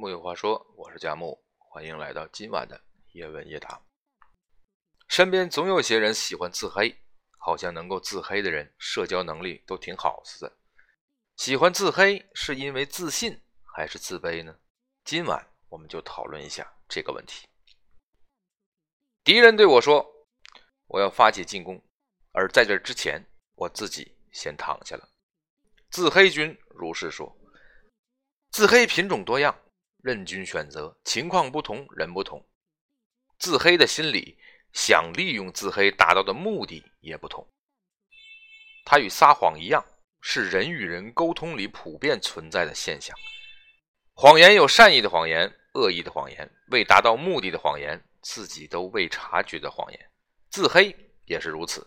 木有话说，我是佳木，欢迎来到今晚的夜问夜答。身边总有些人喜欢自黑，好像能够自黑的人社交能力都挺好似的。喜欢自黑是因为自信还是自卑呢？今晚我们就讨论一下这个问题。敌人对我说：“我要发起进攻，而在这之前，我自己先躺下了。”自黑君如是说。自黑品种多样，任君选择。情况不同，人不同，自黑的心理想利用自黑达到的目的也不同。它与撒谎一样，是人与人沟通里普遍存在的现象。谎言有善意的谎言，恶意的谎言，未达到目的的谎言，自己都未察觉的谎言。自黑也是如此，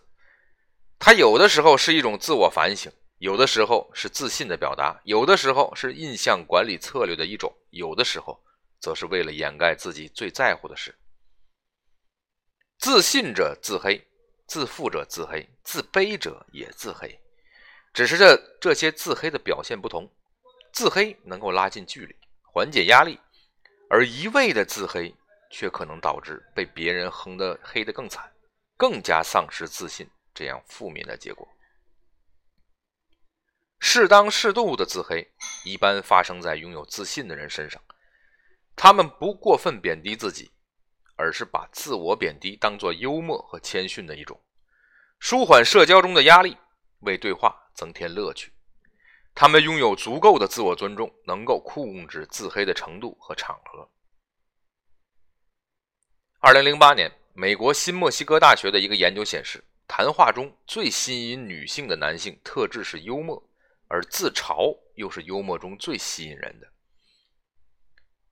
它有的时候是一种自我反省。有的时候是自信的表达，有的时候是印象管理策略的一种，有的时候则是为了掩盖自己最在乎的事。自信者自黑，自负者自黑，自卑者也自黑，只是这这些自黑的表现不同。自黑能够拉近距离，缓解压力，而一味的自黑却可能导致被别人横得黑得更惨，更加丧失自信，这样负面的结果。适当适度的自黑，一般发生在拥有自信的人身上。他们不过分贬低自己，而是把自我贬低当作幽默和谦逊的一种，舒缓社交中的压力，为对话增添乐趣。他们拥有足够的自我尊重，能够控制自黑的程度和场合。二零零八年，美国新墨西哥大学的一个研究显示，谈话中最吸引女性的男性特质是幽默。而自嘲又是幽默中最吸引人的。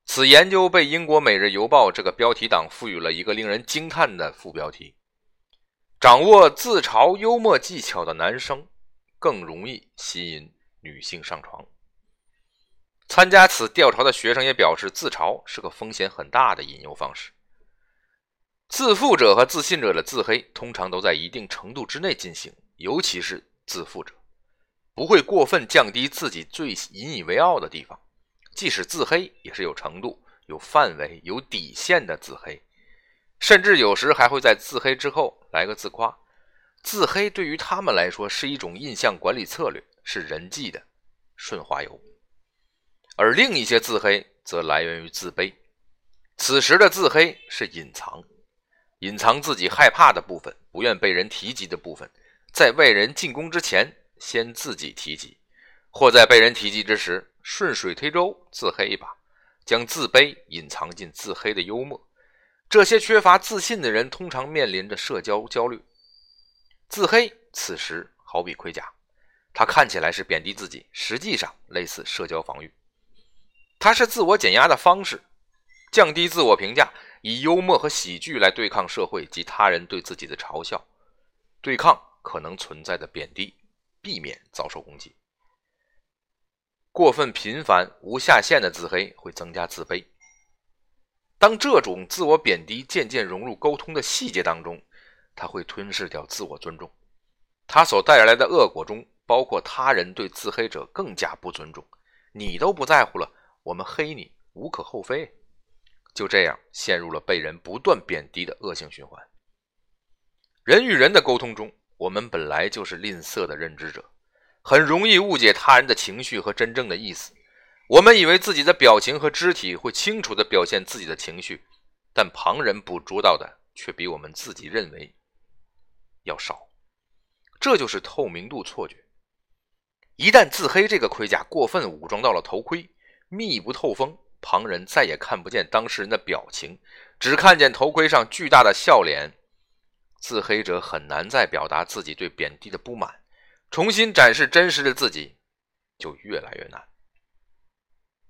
此研究被英国《每日邮报》这个标题党赋予了一个令人惊叹的副标题：“掌握自嘲幽默技巧的男生更容易吸引女性上床。”参加此调查的学生也表示，自嘲是个风险很大的引诱方式。自负者和自信者的自黑通常都在一定程度之内进行，尤其是自负者。不会过分降低自己最引以为傲的地方，即使自黑也是有程度、有范围、有底线的自黑，甚至有时还会在自黑之后来个自夸。自黑对于他们来说是一种印象管理策略，是人际的顺滑油。而另一些自黑则来源于自卑，此时的自黑是隐藏，隐藏自己害怕的部分，不愿被人提及的部分，在外人进攻之前。先自己提及，或在被人提及之时顺水推舟自黑一把，将自卑隐藏进自黑的幽默。这些缺乏自信的人通常面临着社交焦虑。自黑此时好比盔甲，它看起来是贬低自己，实际上类似社交防御。它是自我减压的方式，降低自我评价，以幽默和喜剧来对抗社会及他人对自己的嘲笑，对抗可能存在的贬低。避免遭受攻击。过分频繁、无下限的自黑会增加自卑。当这种自我贬低渐渐融入沟通的细节当中，它会吞噬掉自我尊重。它所带来的恶果中包括他人对自黑者更加不尊重。你都不在乎了，我们黑你无可厚非。就这样陷入了被人不断贬低的恶性循环。人与人的沟通中。我们本来就是吝啬的认知者，很容易误解他人的情绪和真正的意思。我们以为自己的表情和肢体会清楚地表现自己的情绪，但旁人捕捉到的却比我们自己认为要少。这就是透明度错觉。一旦自黑这个盔甲过分武装到了头盔，密不透风，旁人再也看不见当事人的表情，只看见头盔上巨大的笑脸。自黑者很难再表达自己对贬低的不满，重新展示真实的自己就越来越难。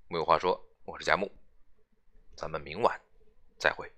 没有话说，我是佳木，咱们明晚再会。